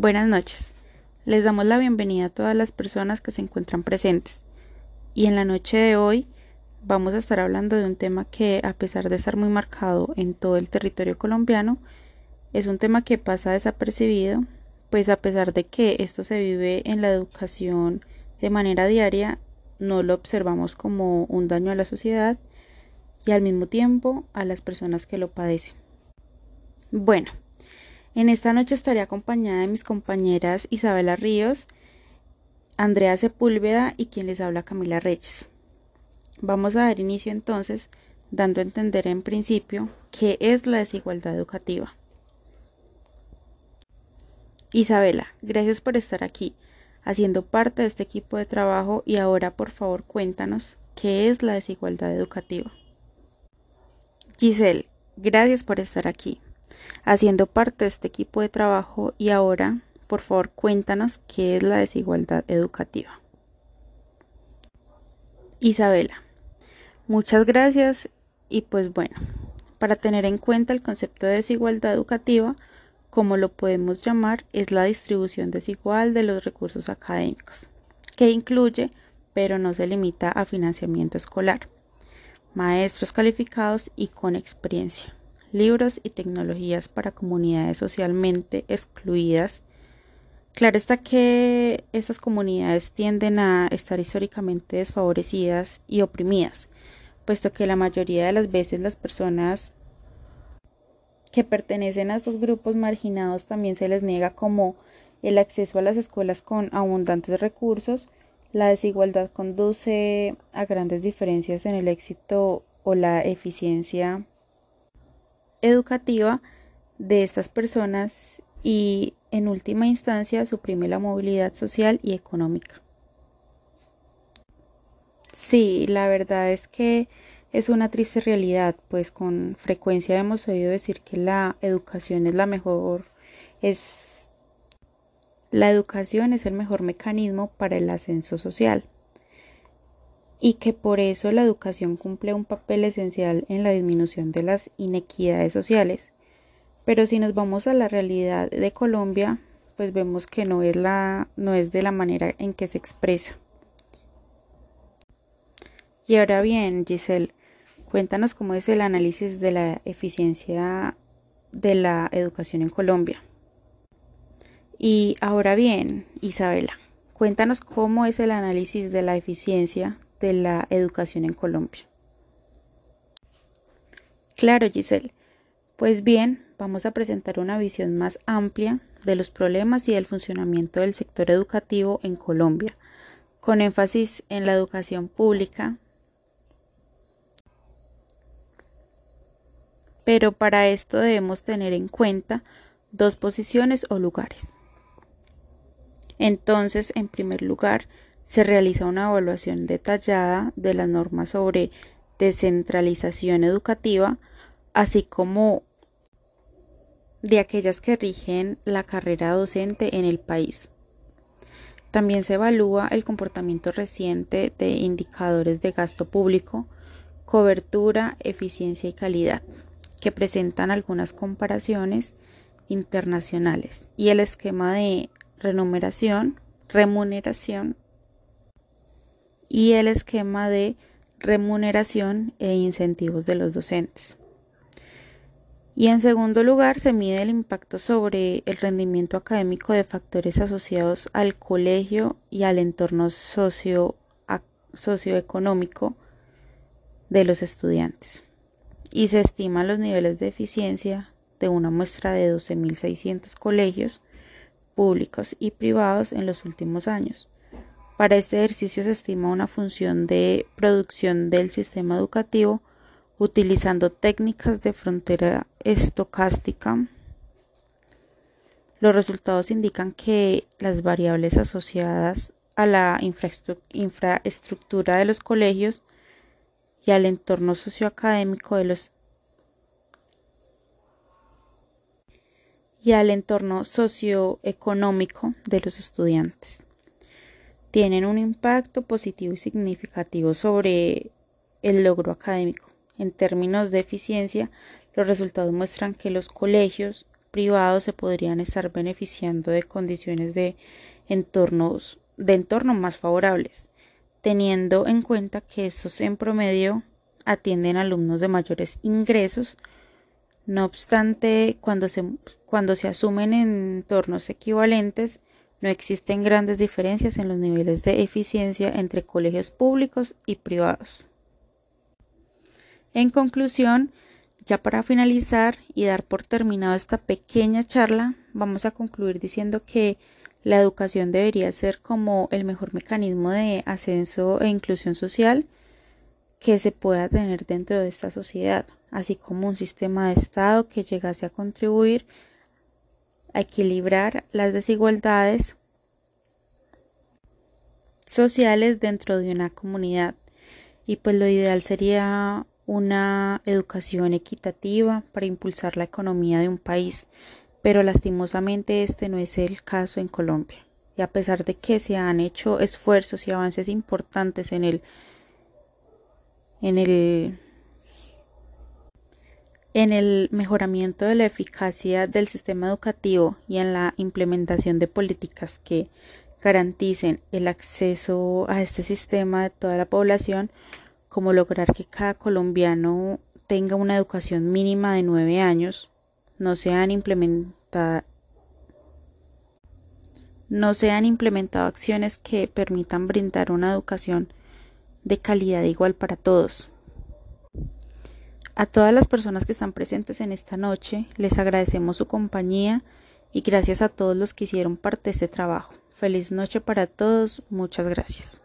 Buenas noches. Les damos la bienvenida a todas las personas que se encuentran presentes. Y en la noche de hoy vamos a estar hablando de un tema que, a pesar de estar muy marcado en todo el territorio colombiano, es un tema que pasa desapercibido, pues a pesar de que esto se vive en la educación de manera diaria, no lo observamos como un daño a la sociedad y al mismo tiempo a las personas que lo padecen. Bueno, en esta noche estaré acompañada de mis compañeras Isabela Ríos, Andrea Sepúlveda y quien les habla Camila Reyes. Vamos a dar inicio entonces dando a entender en principio qué es la desigualdad educativa. Isabela, gracias por estar aquí, haciendo parte de este equipo de trabajo y ahora por favor cuéntanos qué es la desigualdad educativa. Giselle, gracias por estar aquí, haciendo parte de este equipo de trabajo y ahora por favor cuéntanos qué es la desigualdad educativa. Isabela, muchas gracias y pues bueno, para tener en cuenta el concepto de desigualdad educativa, como lo podemos llamar, es la distribución desigual de los recursos académicos, que incluye, pero no se limita a financiamiento escolar, maestros calificados y con experiencia, libros y tecnologías para comunidades socialmente excluidas. Claro está que estas comunidades tienden a estar históricamente desfavorecidas y oprimidas, puesto que la mayoría de las veces las personas que pertenecen a estos grupos marginados también se les niega como el acceso a las escuelas con abundantes recursos, la desigualdad conduce a grandes diferencias en el éxito o la eficiencia educativa de estas personas y en última instancia suprime la movilidad social y económica. Sí, la verdad es que es una triste realidad, pues con frecuencia hemos oído decir que la educación es la mejor, es la educación es el mejor mecanismo para el ascenso social y que por eso la educación cumple un papel esencial en la disminución de las inequidades sociales. Pero si nos vamos a la realidad de Colombia, pues vemos que no es la no es de la manera en que se expresa. Y ahora bien, Giselle, Cuéntanos cómo es el análisis de la eficiencia de la educación en Colombia. Y ahora bien, Isabela, cuéntanos cómo es el análisis de la eficiencia de la educación en Colombia. Claro, Giselle. Pues bien, vamos a presentar una visión más amplia de los problemas y del funcionamiento del sector educativo en Colombia, con énfasis en la educación pública, pero para esto debemos tener en cuenta dos posiciones o lugares. Entonces, en primer lugar, se realiza una evaluación detallada de las normas sobre descentralización educativa, así como de aquellas que rigen la carrera docente en el país. También se evalúa el comportamiento reciente de indicadores de gasto público, cobertura, eficiencia y calidad que presentan algunas comparaciones internacionales y el esquema de remuneración, remuneración y el esquema de remuneración e incentivos de los docentes. Y en segundo lugar, se mide el impacto sobre el rendimiento académico de factores asociados al colegio y al entorno socio, socioeconómico de los estudiantes y se estiman los niveles de eficiencia de una muestra de 12.600 colegios públicos y privados en los últimos años. Para este ejercicio se estima una función de producción del sistema educativo utilizando técnicas de frontera estocástica. Los indican que las variables asociadas a la infraestructura de los colegios y al entorno socioacadémico de los y al entorno socioeconómico de los estudiantes. Tienen un impacto positivo y significativo sobre el logro académico. En términos de eficiencia, los resultados muestran que los colegios privados se podrían estar beneficiando de condiciones de entornos de entorno más favorables, teniendo en cuenta que estos en promedio atienden alumnos de mayores ingresos. No obstante, cuando se, cuando se asumen entornos equivalentes, no existen grandes diferencias en los niveles de eficiencia entre colegios públicos y privados. En conclusión, ya para finalizar y dar por terminado esta pequeña charla, vamos a concluir diciendo que la educación debería ser como el mejor mecanismo de ascenso e inclusión social que se pueda tener dentro de esta sociedad, así como un sistema de Estado que llegase a contribuir a equilibrar las desigualdades sociales dentro de una comunidad. Y pues lo ideal sería una educación equitativa para impulsar la economía de un país, pero lastimosamente este no es el caso en Colombia. Y a pesar de que se han hecho esfuerzos y avances importantes en el en el en el mejoramiento de la eficacia del sistema educativo y en la implementación de políticas que garanticen el acceso a este sistema de toda la población, como lograr que cada colombiano tenga una educación mínima de nueve años, no se han implementado no se han implementado acciones que permitan brindar una educación de calidad igual para todos. A todas las personas que están presentes en esta noche les agradecemos su compañía y gracias a todos los que hicieron parte de este trabajo. Feliz noche para todos, muchas gracias.